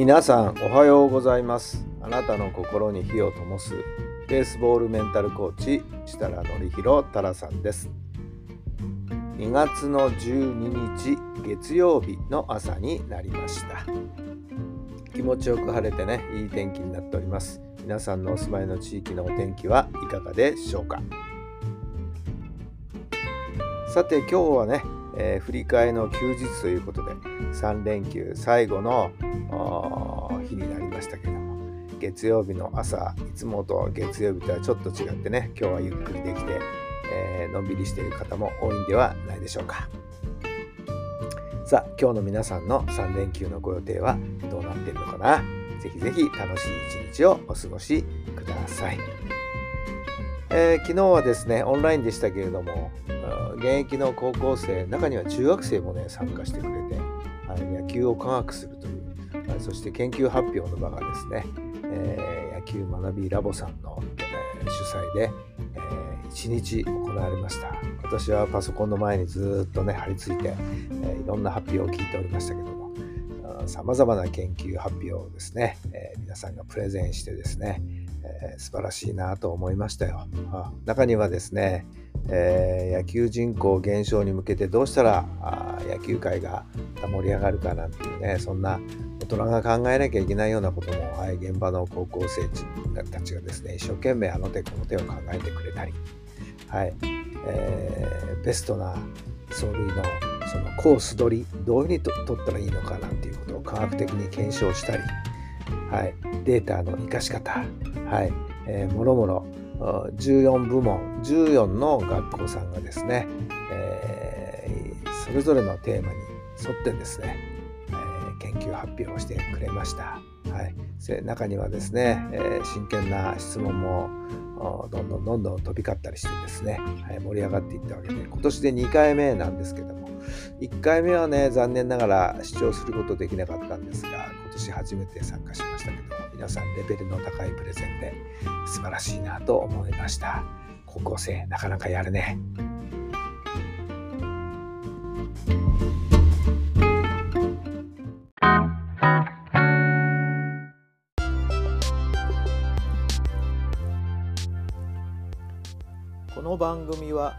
皆さんおはようございます。あなたの心に火を灯す。ベースボールメンタルコーチ設楽範弘太良さんです。2月の12日月曜日の朝になりました。気持ちよく晴れてねいい天気になっております。皆さんのお住まいの地域のお天気はいかがでしょうか。さて今日はね、えー振り替えの休日ということで3連休最後の日になりましたけども月曜日の朝いつもと月曜日とはちょっと違ってね今日はゆっくりできて、えーのんびりしている方も多いんではないでしょうか。さあ今日の皆さんの3連休のご予定はどうなっているのかな？ぜひぜひ楽しい一日をお過ごしください、えー昨日はですねオンラインでしたけれども現役の高校生中には中学生もね参加してくれて野球を科学するという、はいそして研究発表の場がですね、えー野球学びラボさんの、えー主催で、え1日行われました。私はパソコンの前にずっとね張り付いて、えーいろんな発表を聞いておりましたけどさまざまな研究発表をですね、えー皆さんがプレゼンしてですね、えー素晴らしいなと思いましたよ。中にはですねえー野球人口減少に向けてどうしたら野球界が盛り上がるかなんていうねそんな大人が考えなきゃいけないようなことも、はい、現場の高校生たちがですね一生懸命あの手この手を考えてくれたり、はいえーベストな走塁のそのコース取りどういうふうにと取ったらいいのかなんていうことを科学的に検証したり、はい、データの生かし方、はい。えーもろもろ14部門14の学校さんがですね、えーそれぞれのテーマに沿ってですね、えー研究発表をしてくれました、はい、中にはですね、えー真剣な質問もどんどんどんどん飛び交ったりしてですね、はい、盛り上がっていったわけで今年で2回目なんですけども1回目はね残念ながら視聴することできなかったんですが今年初めて参加しましたけど皆さんレベルの高いプレゼンで素晴らしいなと思いました。高校生なかなかやるね。この番組は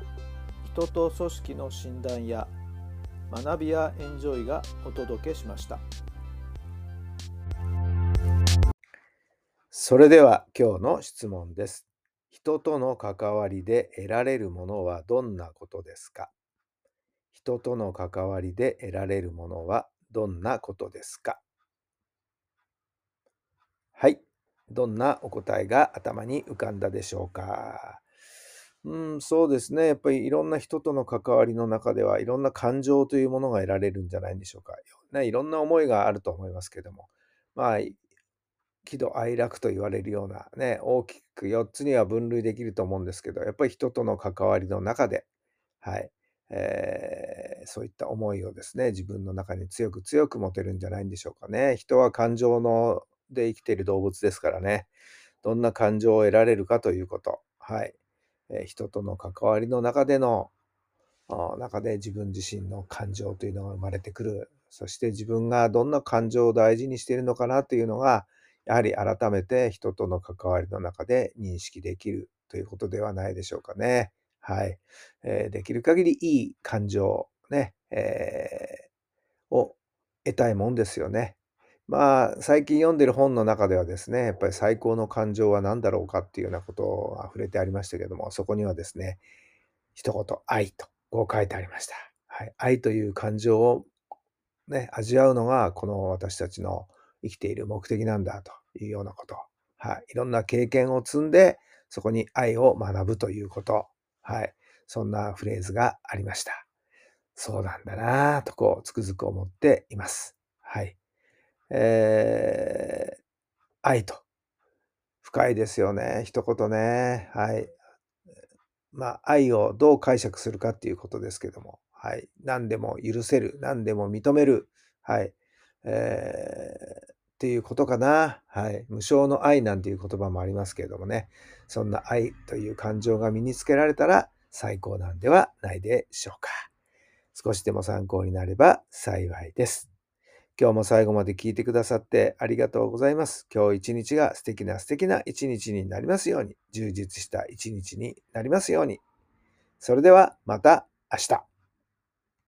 人と組織の診断や学びやエンジョイがお届けしました。それでは今日の質問です。人との関わりで得られるものはどんなことですか？人との関わりで得られるものはどんなことですか？はい。どんなお答えが頭に浮かんだでしょうか？うん、そうですね。やっぱりいろんな人との関わりの中ではいろんな感情というものが得られるんじゃないんでしょうか。ね、いろんな思いがあると思いますけども、まあ、喜怒哀楽と言われるようなね、大きく4つには分類できると思うんですけど、やっぱり人との関わりの中で、はい、えーそういった思いをですね、自分の中に強く強く持てるんじゃないんでしょうかね。人は感情ので生きている動物ですからね、どんな感情を得られるかということ、はい。え人との関わりの中での中で自分自身の感情というのが生まれてくるそして自分がどんな感情を大事にしているのかなというのがやはり改めて人との関わりの中で認識できるということではないでしょうかね。はい。えーできる限りいい感情ね、えーを得たいもんですよね。まあ、最近読んでる本の中ではですね、やっぱり最高の感情は何だろうかっていうようなことが触れてありましたけども、そこにはですね、一言、愛と、こう書いてありました。はい。愛という感情をね、味わうのが、この私たちの生きている目的なんだというようなこと。はい。いろんな経験を積んで、そこに愛を学ぶということ。はい。そんなフレーズがありました。そうなんだなぁと、こう、つくづく思っています。はい。えー愛と深いですよね。一言ね。はい。まあ、愛をどう解釈するかっていうことですけども。はい。何でも許せる。何でも認める。はい。えー、っていうことかな。はい。無償の愛なんていう言葉もありますけれどもね。そんな愛という感情が身につけられたら最高なんではないでしょうか。少しでも参考になれば幸いです。今日も最後まで聞いてくださってありがとうございます。今日一日が素敵な素敵な一日になりますように、充実した一日になりますように。それではまた明日。